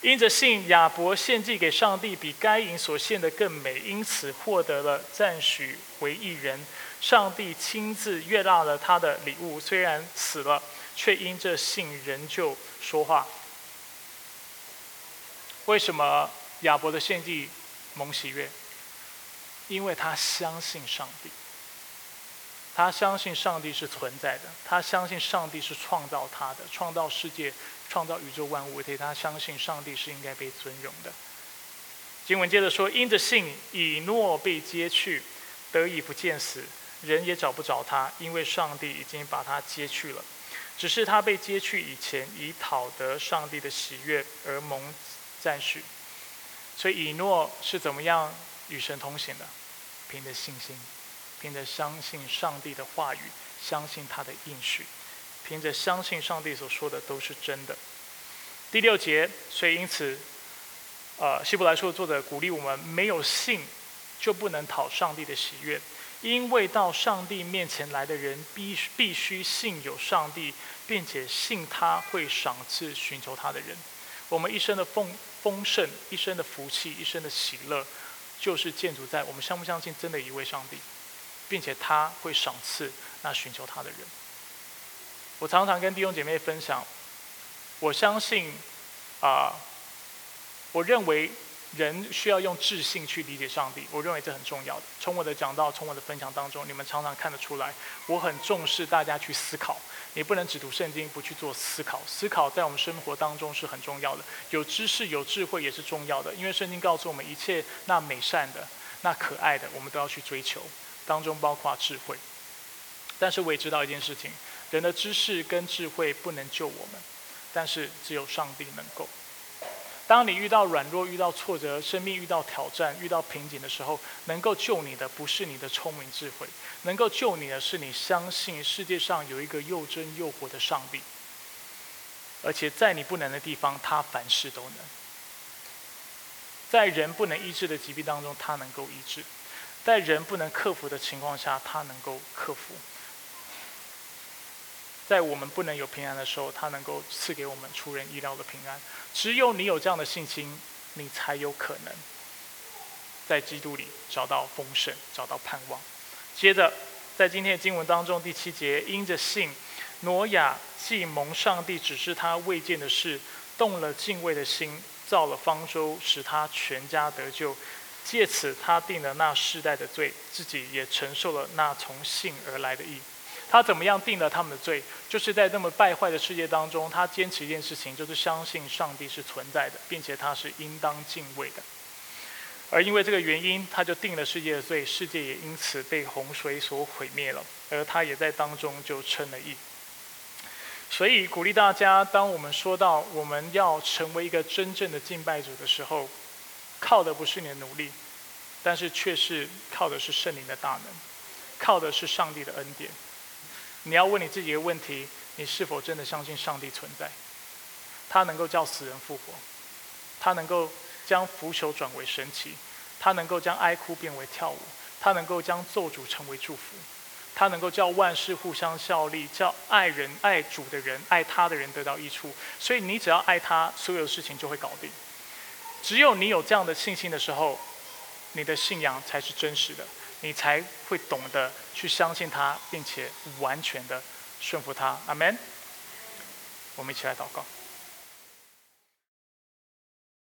因着信，亚伯献祭给上帝比该隐所献的更美，因此获得了赞许为一人。上帝亲自悦纳了他的礼物，虽然死了，却因这信仍旧说话。为什么亚伯的献祭蒙喜悦？因为他相信上帝，他相信上帝是存在的，他相信上帝是创造他的，创造世界、创造宇宙万物，而且他相信上帝是应该被尊荣的。经文接着说：“因着信，以诺被接去，得以不见死，人也找不着他，因为上帝已经把他接去了。只是他被接去以前，以讨得上帝的喜悦而蒙赞许。所以以诺是怎么样与神同行的？凭着信心，凭着相信上帝的话语，相信他的应许，凭着相信上帝所说的都是真的。”第六节，所以因此，呃，希伯来书的作者鼓励我们：没有信，就不能讨上帝的喜悦，因为到上帝面前来的人，必必须信有上帝，并且信他会赏赐寻求他的人。我们一生的奉丰盛，一生的福气，一生的喜乐，就是建筑在我们相不相信真的一位上帝，并且他会赏赐那寻求他的人。我常常跟弟兄姐妹分享。我相信，啊，我认为人需要用智性去理解上帝。我认为这很重要的。从我的讲到，从我的分享当中，你们常常看得出来，我很重视大家去思考。你不能只读圣经，不去做思考。思考在我们生活当中是很重要的。有知识、有智慧也是重要的，因为圣经告诉我们，一切那美善的、那可爱的，我们都要去追求，当中包括智慧。但是我也知道一件事情：人的知识跟智慧不能救我们。但是只有上帝能够。当你遇到软弱、遇到挫折、生命遇到挑战、遇到瓶颈的时候，能够救你的不是你的聪明智慧，能够救你的是你相信世界上有一个又真又活的上帝，而且在你不能的地方，他凡事都能。在人不能医治的疾病当中，他能够医治；在人不能克服的情况下，他能够克服。在我们不能有平安的时候，他能够赐给我们出人意料的平安。只有你有这样的信心，你才有可能在基督里找到丰盛，找到盼望。接着，在今天的经文当中，第七节，因着信，挪亚既蒙上帝指示他未见的事，动了敬畏的心，造了方舟，使他全家得救。借此，他定了那世代的罪，自己也承受了那从信而来的义。他怎么样定了他们的罪？就是在那么败坏的世界当中，他坚持一件事情，就是相信上帝是存在的，并且他是应当敬畏的。而因为这个原因，他就定了世界的罪，世界也因此被洪水所毁灭了。而他也在当中就称了义。所以鼓励大家，当我们说到我们要成为一个真正的敬拜主的时候，靠的不是你的努力，但是却是靠的是圣灵的大能，靠的是上帝的恩典。你要问你自己一个问题：你是否真的相信上帝存在？他能够叫死人复活，他能够将腐朽转为神奇，他能够将哀哭变为跳舞，他能够将咒诅成为祝福，他能够叫万事互相效力，叫爱人爱主的人爱他的人得到益处。所以你只要爱他，所有的事情就会搞定。只有你有这样的信心的时候，你的信仰才是真实的。你才会懂得去相信他，并且完全的顺服他。阿门。我们一起来祷告。